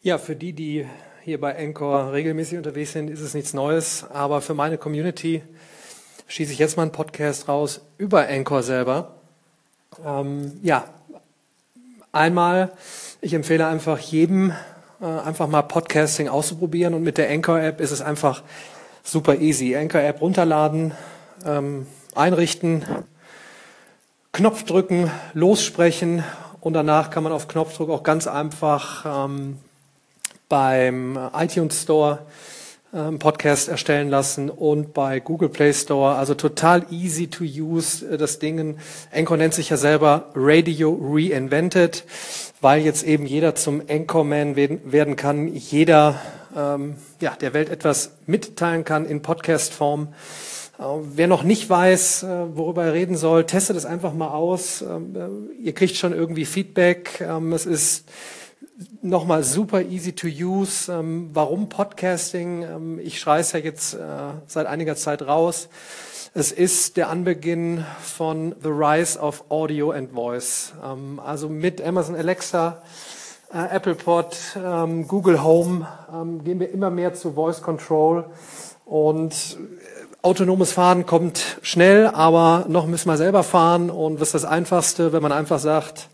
Ja, für die, die hier bei Anchor regelmäßig unterwegs sind, ist es nichts Neues. Aber für meine Community schieße ich jetzt mal einen Podcast raus über Anchor selber. Ähm, ja, einmal, ich empfehle einfach jedem, äh, einfach mal Podcasting auszuprobieren. Und mit der Anchor-App ist es einfach super easy. Anchor-App runterladen, ähm, einrichten, Knopf drücken, lossprechen und danach kann man auf Knopfdruck auch ganz einfach ähm, beim iTunes Store ähm, Podcast erstellen lassen und bei Google Play Store. Also total easy to use äh, das Ding. Anchor nennt sich ja selber Radio Reinvented, weil jetzt eben jeder zum Anchorman werden kann, jeder ähm, ja, der Welt etwas mitteilen kann in Podcast-Form. Äh, wer noch nicht weiß, äh, worüber er reden soll, testet es einfach mal aus. Ähm, äh, ihr kriegt schon irgendwie Feedback. Ähm, es ist nochmal super easy to use. Ähm, warum Podcasting? Ähm, ich schreie es ja jetzt äh, seit einiger Zeit raus. Es ist der Anbeginn von The Rise of Audio and Voice. Ähm, also mit Amazon Alexa, äh, Apple Pod, ähm, Google Home ähm, gehen wir immer mehr zu Voice Control und äh, autonomes Fahren kommt schnell, aber noch müssen wir selber fahren und was ist das Einfachste, wenn man einfach sagt,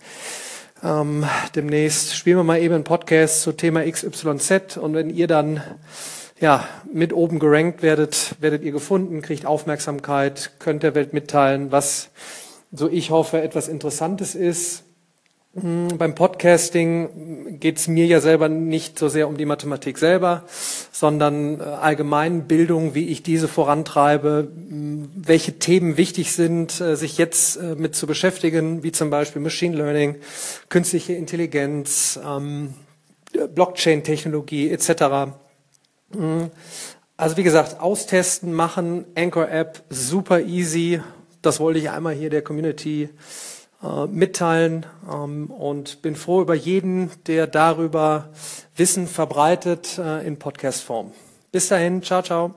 ähm, demnächst spielen wir mal eben einen Podcast zu Thema XYZ und wenn ihr dann ja, mit oben gerankt werdet, werdet ihr gefunden, kriegt Aufmerksamkeit, könnt der Welt mitteilen, was, so ich hoffe, etwas Interessantes ist. Hm, beim Podcasting geht es mir ja selber nicht so sehr um die Mathematik selber, sondern äh, allgemein Bildung, wie ich diese vorantreibe, welche Themen wichtig sind, äh, sich jetzt äh, mit zu beschäftigen, wie zum Beispiel Machine Learning, künstliche Intelligenz, ähm, Blockchain-Technologie etc. Hm, also wie gesagt, austesten, machen, Anchor-App, super easy. Das wollte ich einmal hier der Community äh, mitteilen ähm, und bin froh über jeden, der darüber Wissen verbreitet in Podcast-Form. Bis dahin, ciao, ciao.